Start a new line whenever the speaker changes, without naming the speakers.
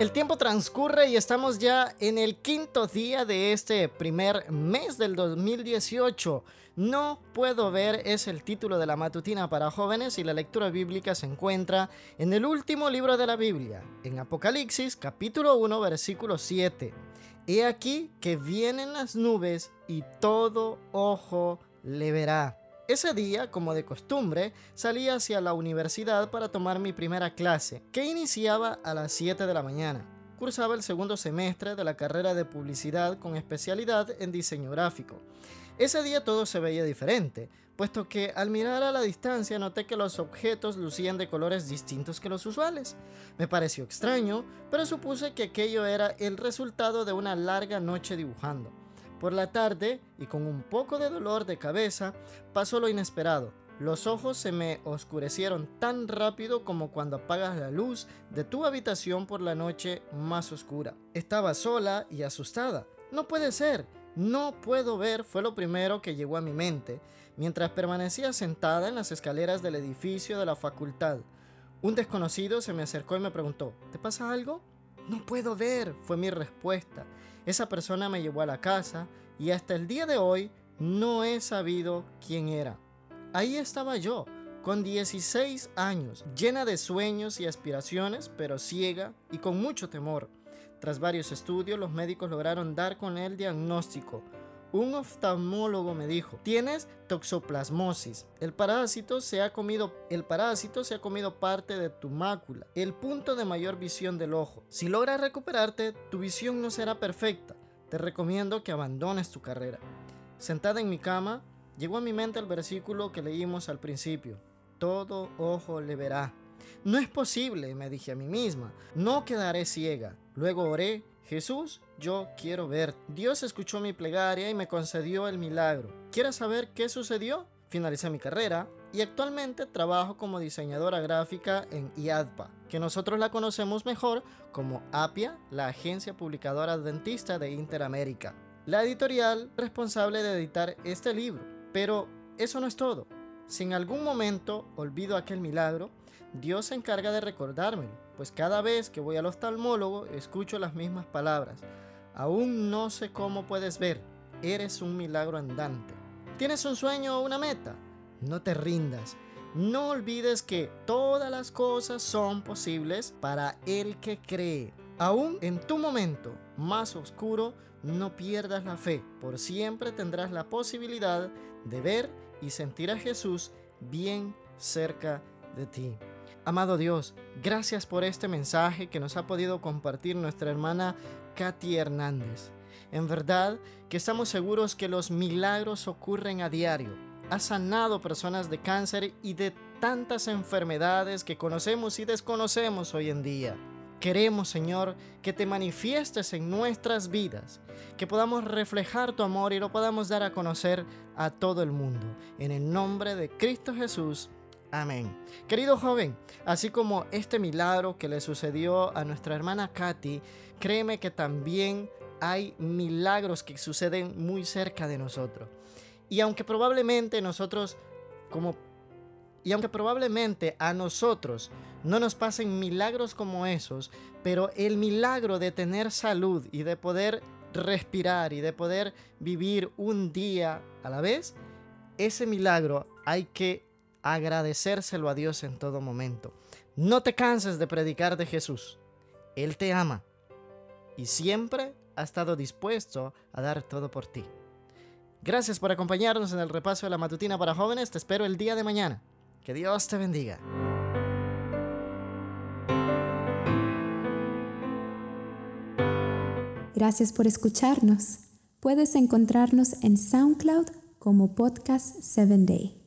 El tiempo transcurre y estamos ya en el quinto día de este primer mes del 2018. No puedo ver es el título de la matutina para jóvenes y la lectura bíblica se encuentra en el último libro de la Biblia, en Apocalipsis capítulo 1 versículo 7. He aquí que vienen las nubes y todo ojo le verá. Ese día, como de costumbre, salí hacia la universidad para tomar mi primera clase, que iniciaba a las 7 de la mañana. Cursaba el segundo semestre de la carrera de publicidad con especialidad en diseño gráfico. Ese día todo se veía diferente, puesto que al mirar a la distancia noté que los objetos lucían de colores distintos que los usuales. Me pareció extraño, pero supuse que aquello era el resultado de una larga noche dibujando. Por la tarde, y con un poco de dolor de cabeza, pasó lo inesperado. Los ojos se me oscurecieron tan rápido como cuando apagas la luz de tu habitación por la noche más oscura. Estaba sola y asustada. No puede ser, no puedo ver fue lo primero que llegó a mi mente, mientras permanecía sentada en las escaleras del edificio de la facultad. Un desconocido se me acercó y me preguntó, ¿te pasa algo? No puedo ver, fue mi respuesta. Esa persona me llevó a la casa y hasta el día de hoy no he sabido quién era. Ahí estaba yo, con 16 años, llena de sueños y aspiraciones, pero ciega y con mucho temor. Tras varios estudios, los médicos lograron dar con el diagnóstico. Un oftalmólogo me dijo, tienes toxoplasmosis. El parásito, se ha comido, el parásito se ha comido parte de tu mácula, el punto de mayor visión del ojo. Si logras recuperarte, tu visión no será perfecta. Te recomiendo que abandones tu carrera. Sentada en mi cama, llegó a mi mente el versículo que leímos al principio. Todo ojo le verá. No es posible, me dije a mí misma. No quedaré ciega. Luego oré Jesús, yo quiero ver. Dios escuchó mi plegaria y me concedió el milagro. ¿Quieres saber qué sucedió? Finalicé mi carrera y actualmente trabajo como diseñadora gráfica en IADPA, que nosotros la conocemos mejor como APIA, la agencia publicadora adventista de Interamérica, la editorial responsable de editar este libro. Pero eso no es todo. Si en algún momento olvido aquel milagro, Dios se encarga de recordármelo, pues cada vez que voy al oftalmólogo escucho las mismas palabras. Aún no sé cómo puedes ver, eres un milagro andante. ¿Tienes un sueño o una meta? No te rindas. No olvides que todas las cosas son posibles para el que cree. Aún en tu momento más oscuro, no pierdas la fe. Por siempre tendrás la posibilidad de ver y sentir a Jesús bien cerca de ti. Amado Dios, gracias por este mensaje que nos ha podido compartir nuestra hermana Katy Hernández. En verdad que estamos seguros que los milagros ocurren a diario. Ha sanado personas de cáncer y de tantas enfermedades que conocemos y desconocemos hoy en día. Queremos, Señor, que te manifiestes en nuestras vidas, que podamos reflejar tu amor y lo podamos dar a conocer a todo el mundo. En el nombre de Cristo Jesús. Amén. Querido joven, así como este milagro que le sucedió a nuestra hermana Katy, créeme que también hay milagros que suceden muy cerca de nosotros. Y aunque probablemente nosotros como y aunque probablemente a nosotros no nos pasen milagros como esos, pero el milagro de tener salud y de poder respirar y de poder vivir un día a la vez, ese milagro hay que agradecérselo a Dios en todo momento. No te canses de predicar de Jesús. Él te ama y siempre ha estado dispuesto a dar todo por ti. Gracias por acompañarnos en el repaso de la matutina para jóvenes. Te espero el día de mañana. Que Dios te bendiga.
Gracias por escucharnos. Puedes encontrarnos en SoundCloud como Podcast 7 Day.